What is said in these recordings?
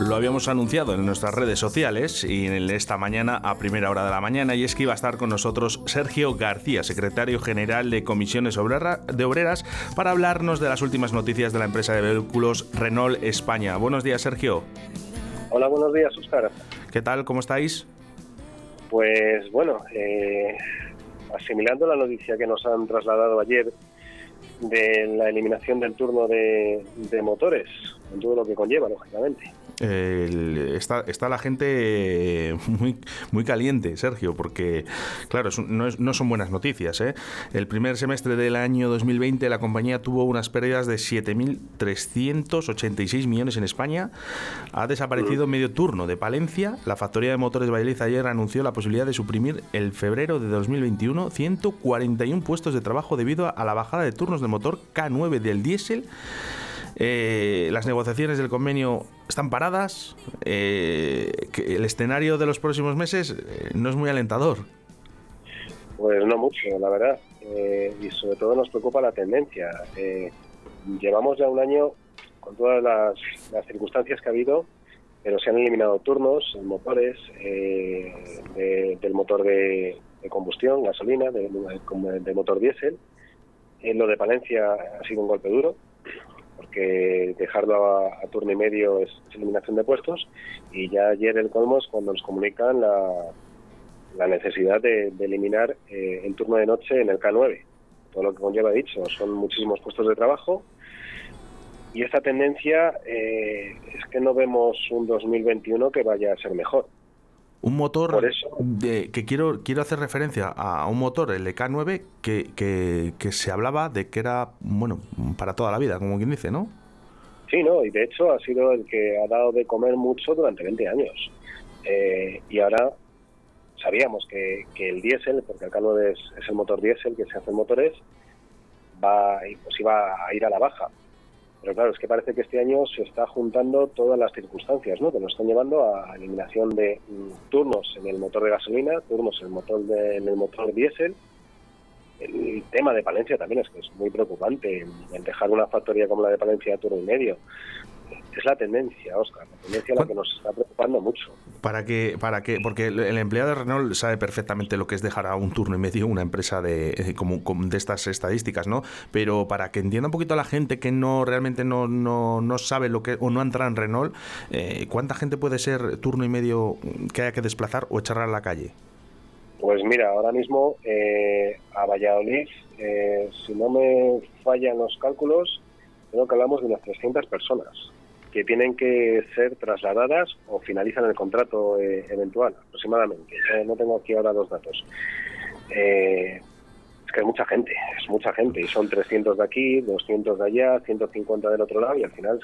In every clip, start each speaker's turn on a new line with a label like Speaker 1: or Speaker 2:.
Speaker 1: Lo habíamos anunciado en nuestras redes sociales y en esta mañana a primera hora de la mañana y es que iba a estar con nosotros Sergio García, secretario general de Comisiones de Obreras, para hablarnos de las últimas noticias de la empresa de vehículos Renault España. Buenos días, Sergio.
Speaker 2: Hola, buenos días, Óscar.
Speaker 1: ¿Qué tal? ¿Cómo estáis?
Speaker 2: Pues bueno, eh, asimilando la noticia que nos han trasladado ayer de la eliminación del turno de, de motores, en todo lo que conlleva, lógicamente
Speaker 1: está, la gente muy, muy caliente, Sergio, porque, claro, no, son buenas noticias. ¿eh? El primer semestre del año 2020 la compañía tuvo unas pérdidas de 7.386 millones en España. Ha desaparecido medio turno de Palencia. La factoría de motores Valladolid ayer anunció la posibilidad de suprimir el febrero de 2021 141 puestos de trabajo debido a la bajada de turnos de motor K9 del diésel eh, las negociaciones del convenio están paradas. Eh, el escenario de los próximos meses eh, no es muy alentador.
Speaker 2: Pues no mucho, la verdad. y sobre todo nos preocupa la tendencia. llevamos ya un año con todas las, circunstancias que ha habido, pero se han eliminado turnos en motores, del motor de, combustión, gasolina, del de motor diésel. En lo de Palencia ha sido un golpe duro, porque dejarlo a, turno y medio es, eliminación de puestos y ya ayer el colmo es cuando nos comunican la, la necesidad de, eliminar eh, el turno de noche en el K9. Todo lo que conlleva dicho, son muchísimos puestos de trabajo y esta tendencia eh, es que no vemos un 2021 que vaya a ser mejor.
Speaker 1: Un motor De, que quiero quiero hacer referencia a un motor, el EK9, que, que, se hablaba de que era, bueno, para toda la vida, como quien dice, ¿no?
Speaker 2: Sí, no, y de hecho ha sido el que ha dado de comer mucho durante 20 años. Eh, y ahora sabíamos que, que el diésel, porque el EK9 es, es, el motor diésel que se hace en motores, va, pues iba a ir a la baja. Pero claro, es que parece que este año se está juntando todas las circunstancias, ¿no? Que nos están llevando a eliminación de mm, turnos en el motor de gasolina, turnos en el motor de, en el motor diésel. El tema de Palencia también es que es muy preocupante, en dejar una factoría como la de Palencia a turno y medio es la tendencia, Oscar, la tendencia la que nos está preocupando mucho.
Speaker 1: Para que, para que, porque el empleado de Renault sabe perfectamente lo que es dejar a un turno y medio una empresa de, eh, como, de estas estadísticas, ¿no? Pero para que entienda un poquito a la gente que no realmente no, no, no sabe lo que o no entra en Renault, eh, ¿cuánta gente puede ser turno y medio que haya que desplazar o echar a la calle?
Speaker 2: Pues mira, ahora mismo eh, a Valladolid, si no me fallan los cálculos, creo que hablamos de unas 300 personas que tienen que ser trasladadas o finalizan el contrato eh, eventual, aproximadamente. no tengo aquí ahora los datos. Eh, es que hay mucha gente, es mucha gente, y son 300 de aquí, 200 de allá, 150 del otro lado, y al final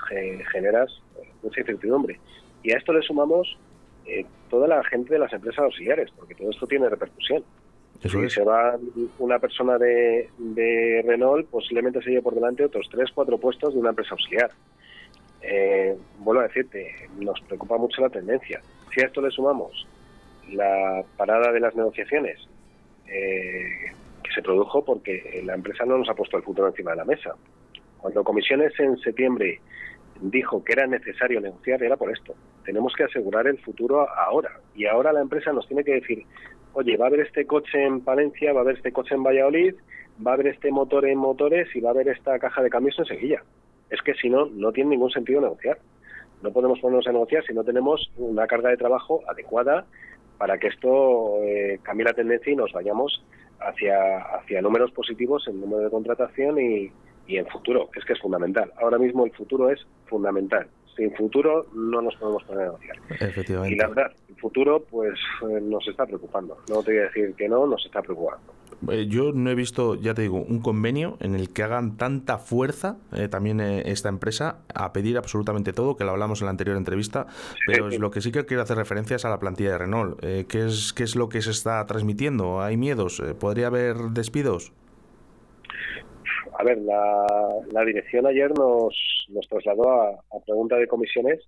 Speaker 2: generas eh, mucha incertidumbre. Y a esto le sumamos toda la gente de las empresas auxiliares, porque todo esto tiene repercusión. si se va una persona de, de Renault, posiblemente se lleve por delante otros 3, 4 puestos de una empresa auxiliar. Eh, vuelvo a decirte, nos preocupa mucho la tendencia. Si a esto le sumamos la parada de las negociaciones eh, que se produjo porque la empresa no nos ha puesto el futuro encima de la mesa. Cuando Comisiones en septiembre dijo que era necesario negociar, era por esto. Tenemos que asegurar el futuro ahora. Y ahora la empresa nos tiene que decir, oye, va a haber este coche en Palencia, va a haber este coche en Valladolid, va a haber este motor en motores y va a haber esta caja de cambios en Sevilla es que si no, no tiene ningún sentido negociar. No podemos ponernos a negociar si no tenemos una carga de trabajo adecuada para que esto eh, cambie la tendencia y nos vayamos hacia, hacia números positivos en número de contratación y, y en futuro. Es que es fundamental. Ahora mismo el futuro es fundamental. Sin futuro no nos podemos poner a negociar.
Speaker 1: Efectivamente.
Speaker 2: Y la verdad, el futuro pues eh, nos está preocupando. No te voy a decir que no, nos está preocupando.
Speaker 1: Eh, yo no he visto, ya te digo, un convenio en el que hagan tanta fuerza eh, también esta empresa a pedir absolutamente todo, que lo hablamos en la anterior entrevista, pero es lo que sí que quiero hacer referencia es a la plantilla de Renault. ¿qué, es, ¿Qué es lo que se está transmitiendo? ¿Hay miedos? ¿Podría haber despidos?
Speaker 2: A ver, la, la dirección ayer nos, nos trasladó a, pregunta de comisiones,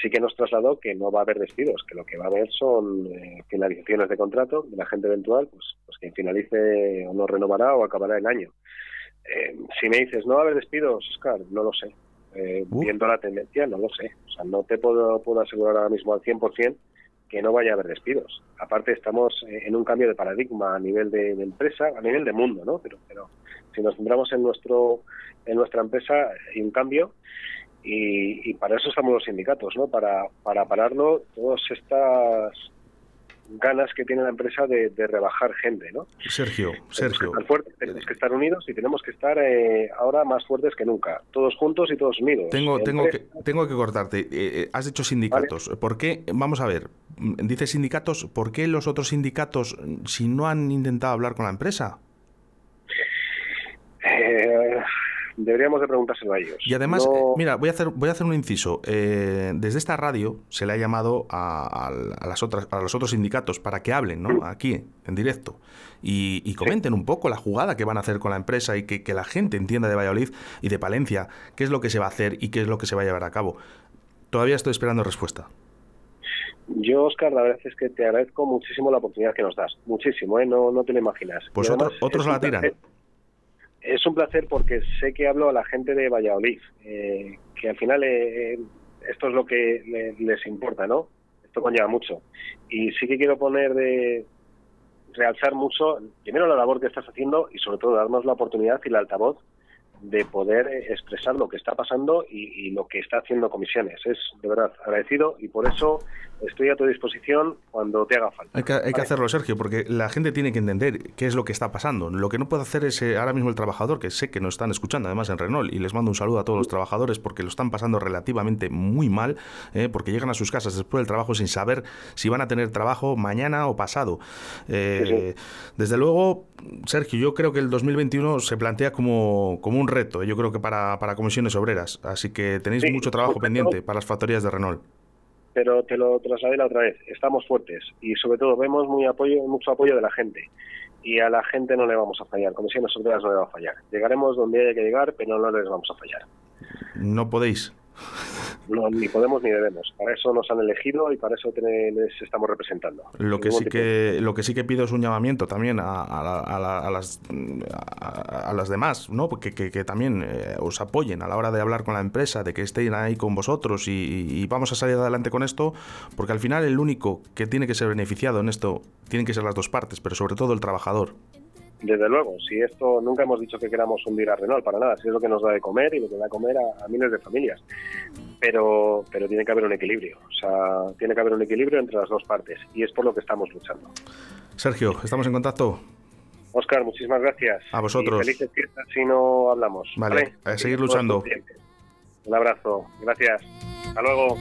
Speaker 2: sí que nos trasladó que no va a haber despidos, que lo que va a haber son eh, finalizaciones de contrato de la gente eventual, pues, finalice o no renovará o acabará el año. Eh, si me dices, no va a haber despidos, Oscar, no lo sé. Eh, viendo la tendencia, no lo sé. O sea, no te puedo, puedo asegurar ahora mismo al 100% que no vaya a haber despidos. Aparte, estamos eh, en un cambio de paradigma a nivel de, empresa, a nivel de mundo, ¿no? Pero, pero si nos centramos en nuestro en nuestra empresa, hay un cambio y, y para eso estamos los sindicatos, ¿no? Para, para pararlo todas estas ganas que tiene la empresa de, rebajar gente, ¿no?
Speaker 1: Sergio, Sergio.
Speaker 2: tenemos que estar unidos y tenemos que estar eh, ahora más fuertes que nunca, todos juntos y todos unidos.
Speaker 1: Tengo, tengo, que, tengo que cortarte. Eh, eh, has dicho sindicatos. ¿Por qué? Vamos a ver. Dices sindicatos. ¿Por qué los otros sindicatos, si no han intentado hablar con la empresa?
Speaker 2: Eh, deberíamos de preguntárselo a ellos.
Speaker 1: Y además, eh, mira, voy a hacer, voy a hacer un inciso. Eh, desde esta radio se le ha llamado a, las otras, a los otros sindicatos para que hablen, ¿no? Aquí, en directo. Y, comenten un poco la jugada que van a hacer con la empresa y que, la gente entienda de Valladolid y de Palencia qué es lo que se va a hacer y qué es lo que se va a llevar a cabo. Todavía estoy esperando respuesta.
Speaker 2: Yo, Oscar, la verdad es que te agradezco muchísimo la oportunidad que nos das. Muchísimo, ¿eh? No, no te lo imaginas.
Speaker 1: Pues otros la tiran.
Speaker 2: Es un placer porque sé que hablo a la gente de Valladolid, eh, que al final eh, esto es lo que les importa, ¿no? Esto conlleva mucho. Y sí que quiero poner de realzar mucho, primero la labor que estás haciendo y sobre todo darnos la oportunidad y la altavoz de poder expresar lo que está pasando y, lo que está haciendo comisiones. Es de verdad agradecido y por eso estoy a tu disposición cuando te haga falta.
Speaker 1: Hay que, hacerlo, Sergio, porque la gente tiene que entender qué es lo que está pasando. Lo que no puede hacer es eh, ahora mismo el trabajador, que sé que nos están escuchando además en Renault, y les mando un saludo a todos los trabajadores porque lo están pasando relativamente muy mal, eh, porque llegan a sus casas después del trabajo sin saber si van a tener trabajo mañana o pasado. Eh, desde luego, Sergio, yo creo que el 2021 se plantea como, como un reto, yo creo que para, para comisiones obreras. Así que tenéis mucho trabajo pendiente para las factorías de Renault.
Speaker 2: Pero te lo trasladé la otra vez, estamos fuertes y sobre todo vemos muy apoyo, mucho apoyo de la gente. Y a la gente no le vamos a fallar, comisiones obreras no le va a fallar. Llegaremos donde haya que llegar, pero no les vamos a fallar.
Speaker 1: No podéis.
Speaker 2: No, ni podemos ni debemos. Para eso nos han elegido y para eso les estamos representando.
Speaker 1: Lo que sí que lo que sí que pido es un llamamiento también a, las a, las demás, ¿no? Que, que, también eh, os apoyen a la hora de hablar con la empresa, de que estén ahí con vosotros y, vamos a salir adelante con esto, porque al final el único que tiene que ser beneficiado en esto tienen que ser las dos partes, pero sobre todo el trabajador.
Speaker 2: Desde luego, si esto nunca hemos dicho que queramos hundir a Renault, para nada, si es lo que nos da de comer y lo que da de comer a, miles de familias. Pero, pero tiene que haber un equilibrio, o sea, tiene que haber un equilibrio entre las dos partes y es por lo que estamos luchando.
Speaker 1: Sergio, ¿estamos en contacto?
Speaker 2: Oscar, muchísimas gracias.
Speaker 1: A vosotros.
Speaker 2: Y felices fiestas si no hablamos.
Speaker 1: Vale, a seguir luchando.
Speaker 2: Un abrazo, gracias. Hasta luego.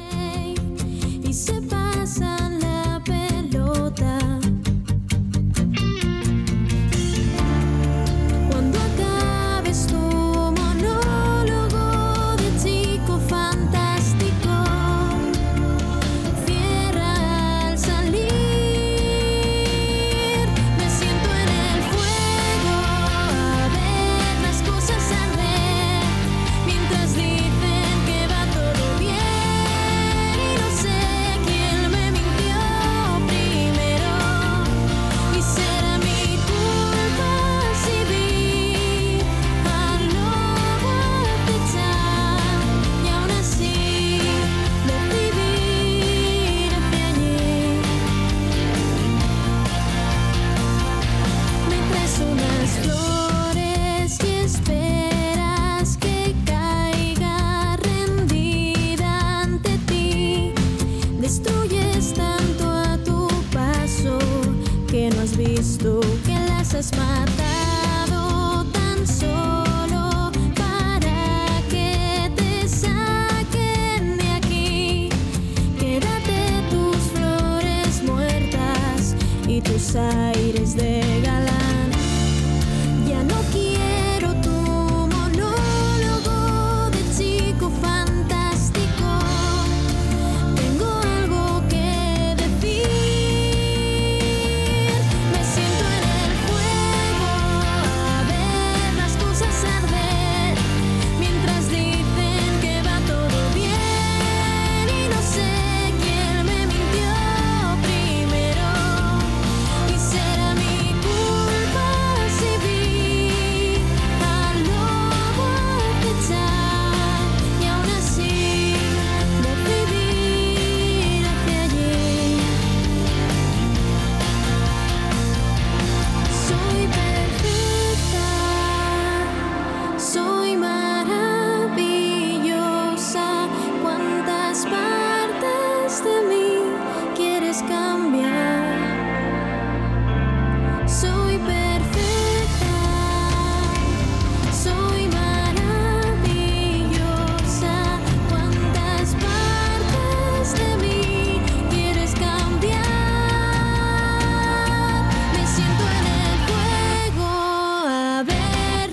Speaker 3: tus aires de galán.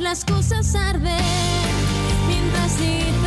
Speaker 3: las cosas arden mientras dices.